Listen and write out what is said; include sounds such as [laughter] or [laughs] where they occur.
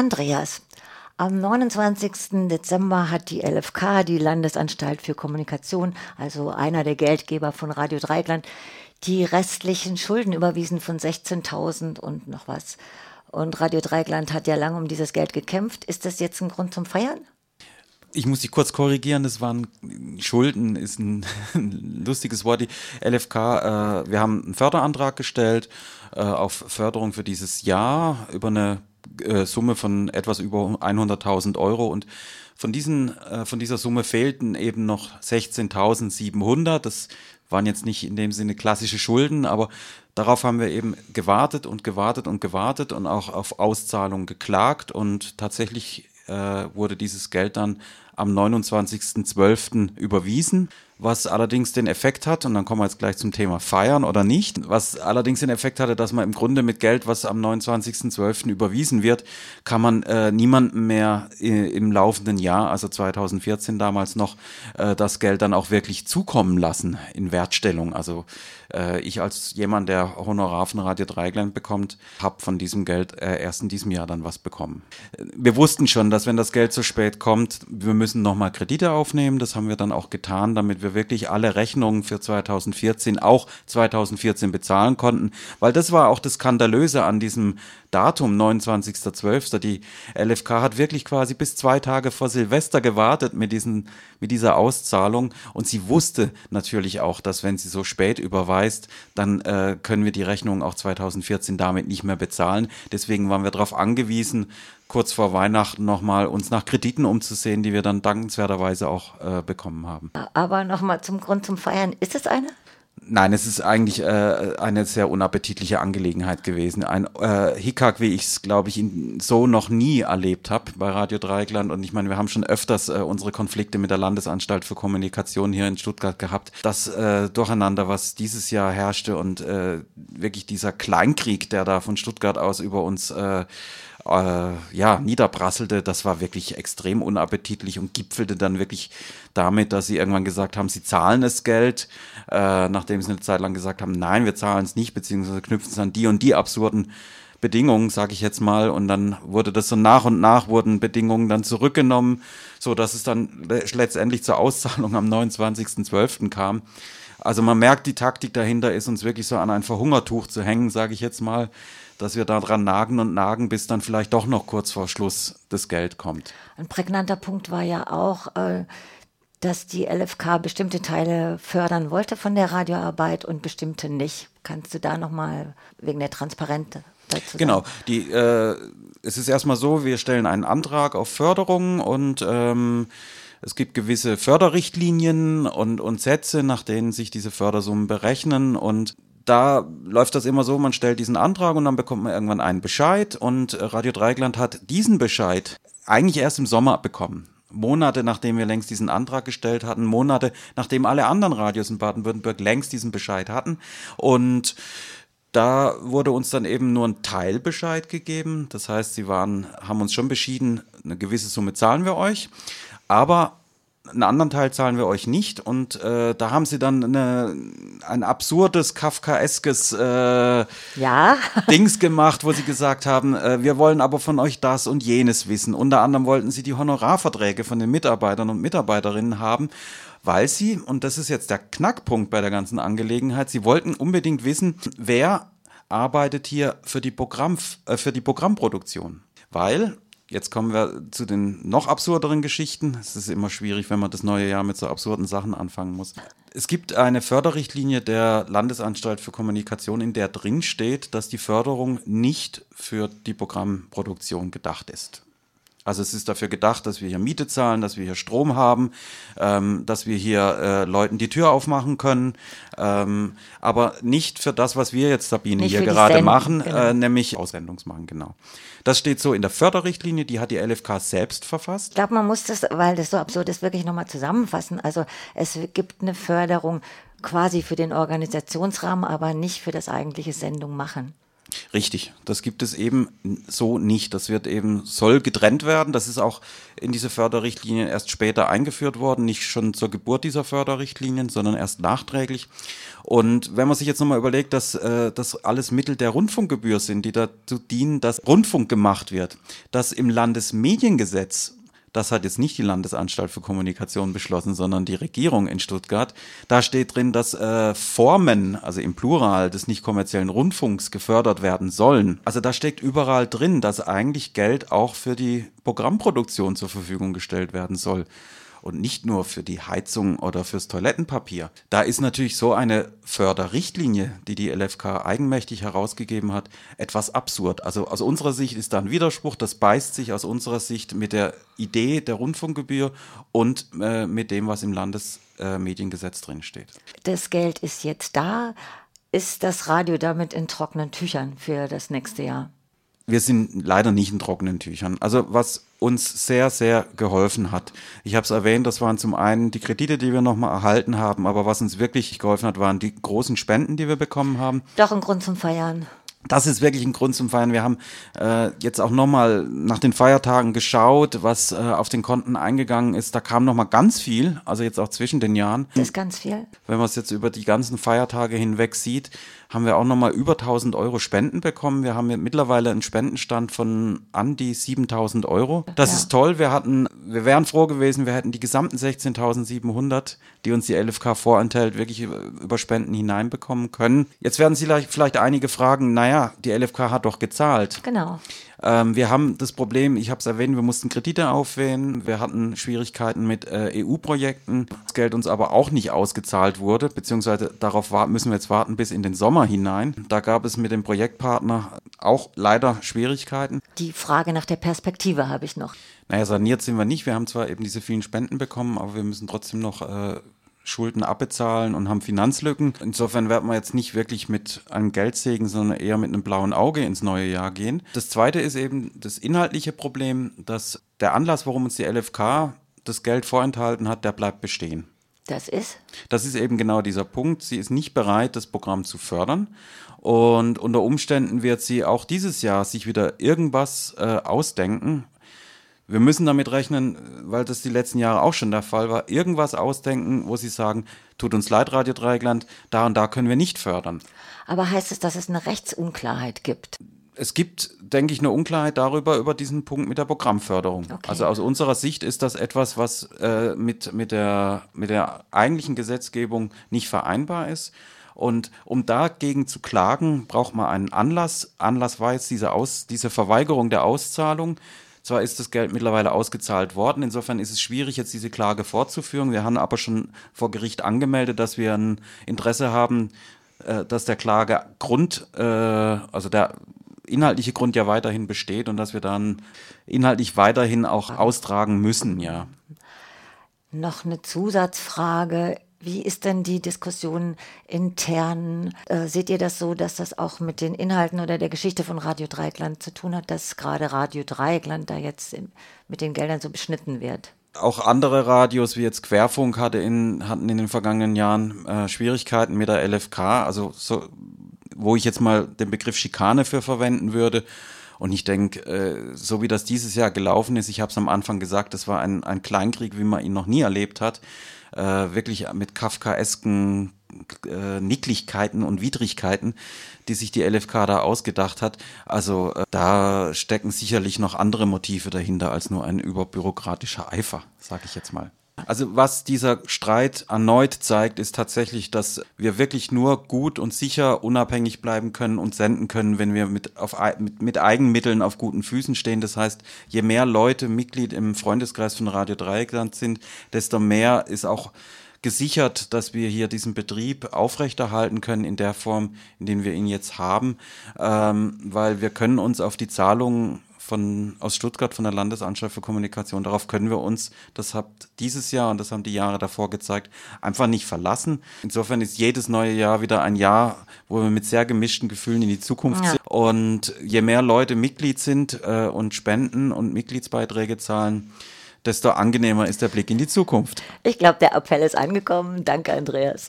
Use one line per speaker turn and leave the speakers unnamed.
Andreas, am 29. Dezember hat die LFK, die Landesanstalt für Kommunikation, also einer der Geldgeber von Radio Dreigland, die restlichen Schulden überwiesen von 16.000 und noch was. Und Radio Dreigland hat ja lange um dieses Geld gekämpft. Ist das jetzt ein Grund zum Feiern?
Ich muss dich kurz korrigieren, das waren Schulden, ist ein, [laughs] lustiges Wort. Die LFK, äh, wir haben einen Förderantrag gestellt äh, auf Förderung für dieses Jahr über eine äh, Summe von etwas über 100.000 Euro und von, diesen, äh, von dieser Summe fehlten eben noch 16.700. Das waren jetzt nicht in dem Sinne klassische Schulden, aber darauf haben wir eben gewartet und gewartet und gewartet und auch auf Auszahlung geklagt und tatsächlich äh, wurde dieses Geld dann am 29.12. überwiesen was allerdings den Effekt hat, und dann kommen wir jetzt gleich zum Thema Feiern oder nicht, was allerdings den Effekt hatte, dass man im Grunde mit Geld, was am 29.12. überwiesen wird, kann man äh, niemandem mehr äh, im laufenden Jahr, also 2014 damals noch, äh, das Geld dann auch wirklich zukommen lassen in Wertstellung. Also äh, ich als jemand, der Honorar von Radio Dreigland bekommt, habe von diesem Geld äh, erst in diesem Jahr dann was bekommen. Wir wussten schon, dass wenn das Geld zu spät kommt, wir müssen nochmal Kredite aufnehmen. Das haben wir dann auch getan, damit wir wir wirklich alle Rechnungen für 2014 auch 2014 bezahlen konnten, weil das war auch das Skandalöse an diesem Datum, 29.12. Die LFK hat wirklich quasi bis zwei Tage vor Silvester gewartet mit, diesen, mit dieser Auszahlung und sie wusste natürlich auch, dass wenn sie so spät überweist, dann äh, können wir die Rechnung auch 2014 damit nicht mehr bezahlen. Deswegen waren wir darauf angewiesen, kurz vor Weihnachten nochmal uns nach Krediten umzusehen, die wir dann dankenswerterweise auch äh, bekommen haben.
Aber nochmal zum Grund zum Feiern. Ist es eine?
Nein, es ist eigentlich äh, eine sehr unappetitliche Angelegenheit gewesen. Ein äh, Hickhack, wie ich es, glaube ich, so noch nie erlebt habe bei Radio Dreieckland. Und ich meine, wir haben schon öfters äh, unsere Konflikte mit der Landesanstalt für Kommunikation hier in Stuttgart gehabt. Das äh, Durcheinander, was dieses Jahr herrschte und äh, wirklich dieser Kleinkrieg, der da von Stuttgart aus über uns äh, äh, ja, niederprasselte, das war wirklich extrem unappetitlich und gipfelte dann wirklich damit, dass sie irgendwann gesagt haben, sie zahlen das Geld, äh, nachdem sie eine Zeit lang gesagt haben, nein, wir zahlen es nicht, beziehungsweise knüpfen es an die und die absurden Bedingungen, sage ich jetzt mal, und dann wurde das so nach und nach wurden Bedingungen dann zurückgenommen, so dass es dann letztendlich zur Auszahlung am 29.12. kam. Also man merkt, die Taktik dahinter ist uns wirklich so an ein Verhungertuch zu hängen, sage ich jetzt mal dass wir daran nagen und nagen, bis dann vielleicht doch noch kurz vor Schluss das Geld kommt.
Ein prägnanter Punkt war ja auch, äh, dass die LFK bestimmte Teile fördern wollte von der Radioarbeit und bestimmte nicht. Kannst du da nochmal wegen der Transparenz dazu
Genau, sagen? die, äh, es ist erstmal so, wir stellen einen Antrag auf Förderung und ähm, es gibt gewisse Förderrichtlinien und, und Sätze, nach denen sich diese Fördersummen berechnen und da läuft das immer so, man stellt diesen Antrag und dann bekommt man irgendwann einen Bescheid und äh, Radio Dreigland hat diesen Bescheid eigentlich erst im Sommer bekommen. Monate nachdem wir längst diesen Antrag gestellt hatten, Monate nachdem alle anderen Radios in Baden-Württemberg längst diesen Bescheid hatten und da wurde uns dann eben nur ein Teilbescheid gegeben. Das heißt, sie waren, haben uns schon beschieden, eine gewisse Summe zahlen wir euch. Aber einen anderen Teil zahlen wir euch nicht. Und äh, da haben sie dann eine, ein absurdes, kafkaeskes äh,
ja. [laughs]
Dings gemacht, wo sie gesagt haben, äh, wir wollen aber von euch das und jenes wissen. Unter anderem wollten sie die Honorarverträge von den Mitarbeitern und Mitarbeiterinnen haben, weil sie, und das ist jetzt der Knackpunkt bei der ganzen Angelegenheit, sie wollten unbedingt wissen, wer arbeitet hier für die, Programm, äh, für die Programmproduktion. Weil Jetzt kommen wir zu den noch absurderen Geschichten. Es ist immer schwierig, wenn man das neue Jahr mit so absurden Sachen anfangen muss. Es gibt eine Förderrichtlinie der Landesanstalt für Kommunikation, in der drin steht, dass die Förderung nicht für die Programmproduktion gedacht ist. Also es ist dafür gedacht, dass wir hier Miete zahlen, dass wir hier Strom haben, ähm, dass wir hier äh, Leuten die Tür aufmachen können, ähm, aber nicht für das, was wir jetzt, Sabine, nicht hier gerade Send machen, genau. äh, nämlich Aussendungsmachen, genau. Das steht so in der Förderrichtlinie, die hat die LFK selbst verfasst.
Ich glaube, man muss das, weil das so absurd ist, wirklich nochmal zusammenfassen. Also es gibt eine Förderung quasi für den Organisationsrahmen, aber nicht für das eigentliche Sendung machen.
Richtig, das gibt es eben so nicht. Das wird eben, soll getrennt werden. Das ist auch in diese Förderrichtlinien erst später eingeführt worden, nicht schon zur Geburt dieser Förderrichtlinien, sondern erst nachträglich. Und wenn man sich jetzt nochmal überlegt, dass äh, das alles Mittel der Rundfunkgebühr sind, die dazu dienen, dass Rundfunk gemacht wird, dass im Landesmediengesetz das hat jetzt nicht die Landesanstalt für Kommunikation beschlossen, sondern die Regierung in Stuttgart. Da steht drin, dass äh, Formen, also im Plural des nicht kommerziellen Rundfunks gefördert werden sollen. Also da steckt überall drin, dass eigentlich Geld auch für die Programmproduktion zur Verfügung gestellt werden soll und nicht nur für die Heizung oder fürs Toilettenpapier. Da ist natürlich so eine Förderrichtlinie, die die LFK eigenmächtig herausgegeben hat, etwas absurd. Also aus unserer Sicht ist da ein Widerspruch, das beißt sich aus unserer Sicht mit der Idee der Rundfunkgebühr und äh, mit dem, was im Landesmediengesetz äh, drin steht.
Das Geld ist jetzt da. Ist das Radio damit in trockenen Tüchern für das nächste Jahr?
Wir sind leider nicht in trockenen Tüchern. Also was uns sehr, sehr geholfen hat. Ich habe es erwähnt, das waren zum einen die Kredite, die wir nochmal erhalten haben, aber was uns wirklich geholfen hat, waren die großen Spenden, die wir bekommen haben.
Doch ein Grund zum Feiern.
Das ist wirklich ein Grund zum Feiern. Wir haben äh, jetzt auch nochmal nach den Feiertagen geschaut, was äh, auf den Konten eingegangen ist. Da kam nochmal ganz viel, also jetzt auch zwischen den Jahren.
Das ist ganz viel.
Wenn man es jetzt über die ganzen Feiertage hinweg sieht, haben wir auch nochmal über 1000 Euro Spenden bekommen. Wir haben mittlerweile einen Spendenstand von an die 7000 Euro. Das ja. ist toll. Wir hatten, wir wären froh gewesen, wir hätten die gesamten 16.700, die uns die LFK vorenthält, wirklich über Spenden hineinbekommen können. Jetzt werden Sie vielleicht einige fragen, naja, die LFK hat doch gezahlt.
Genau.
Ähm, wir haben das Problem, ich habe es erwähnt, wir mussten Kredite aufwählen, wir hatten Schwierigkeiten mit äh, EU-Projekten, das Geld uns aber auch nicht ausgezahlt wurde, beziehungsweise darauf müssen wir jetzt warten bis in den Sommer hinein. Da gab es mit dem Projektpartner auch leider Schwierigkeiten.
Die Frage nach der Perspektive habe ich noch.
Naja, saniert sind wir nicht. Wir haben zwar eben diese vielen Spenden bekommen, aber wir müssen trotzdem noch äh, Schulden abbezahlen und haben Finanzlücken. Insofern werden wir jetzt nicht wirklich mit einem Geldsegen, sondern eher mit einem blauen Auge ins neue Jahr gehen. Das zweite ist eben das inhaltliche Problem, dass der Anlass, warum uns die LFK das Geld vorenthalten hat, der bleibt bestehen.
Das ist?
Das ist eben genau dieser Punkt. Sie ist nicht bereit, das Programm zu fördern. Und unter Umständen wird sie auch dieses Jahr sich wieder irgendwas äh, ausdenken, wir müssen damit rechnen, weil das die letzten Jahre auch schon der Fall war, irgendwas ausdenken, wo sie sagen, tut uns leid, Radio Dreieckland, da und da können wir nicht fördern.
Aber heißt es, dass es eine Rechtsunklarheit gibt?
Es gibt, denke ich, eine Unklarheit darüber, über diesen Punkt mit der Programmförderung. Okay. Also aus unserer Sicht ist das etwas, was äh, mit, mit, der, mit der eigentlichen Gesetzgebung nicht vereinbar ist. Und um dagegen zu klagen, braucht man einen Anlass. Anlass war jetzt diese, Aus, diese Verweigerung der Auszahlung. Zwar ist das Geld mittlerweile ausgezahlt worden, insofern ist es schwierig, jetzt diese Klage fortzuführen. Wir haben aber schon vor Gericht angemeldet, dass wir ein Interesse haben, äh, dass der Klagegrund, äh, also der inhaltliche Grund ja weiterhin besteht und dass wir dann inhaltlich weiterhin auch austragen müssen, ja.
Noch eine Zusatzfrage. Wie ist denn die Diskussion intern? Äh, seht ihr das so, dass das auch mit den Inhalten oder der Geschichte von Radio Dreieckland zu tun hat, dass gerade Radio Dreieckland da jetzt in, mit den Geldern so beschnitten wird?
Auch andere Radios wie jetzt Querfunk hatte in, hatten in den vergangenen Jahren äh, Schwierigkeiten mit der LFK, also so, wo ich jetzt mal den Begriff Schikane für verwenden würde. Und ich denke, äh, so wie das dieses Jahr gelaufen ist, ich habe es am Anfang gesagt, das war ein, ein Kleinkrieg, wie man ihn noch nie erlebt hat äh, wirklich mit kafkaesken äh, Nicklichkeiten und Widrigkeiten, die sich die LFK da ausgedacht hat. Also äh, da stecken sicherlich noch andere Motive dahinter als nur ein überbürokratischer Eifer, sage ich jetzt mal. Also was dieser Streit erneut zeigt, ist tatsächlich, dass wir wirklich nur gut und sicher unabhängig bleiben können und senden können, wenn wir mit, auf, mit, mit Eigenmitteln auf guten Füßen stehen. Das heißt, je mehr Leute Mitglied im Freundeskreis von Radio Dreieckland sind, desto mehr ist auch gesichert, dass wir hier diesen Betrieb aufrechterhalten können in der Form, in der wir ihn jetzt haben, ähm, weil wir können uns auf die Zahlungen von, aus Stuttgart von der Landesanstalt für Kommunikation. Darauf können wir uns, das hat dieses Jahr und das haben die Jahre davor gezeigt, einfach nicht verlassen. Insofern ist jedes neue Jahr wieder ein Jahr, wo wir mit sehr gemischten Gefühlen in die Zukunft ja. sind. Und je mehr Leute Mitglied sind äh, und spenden und Mitgliedsbeiträge zahlen, desto angenehmer ist der Blick in die Zukunft.
Ich glaube, der Appell ist angekommen. Danke, Andreas.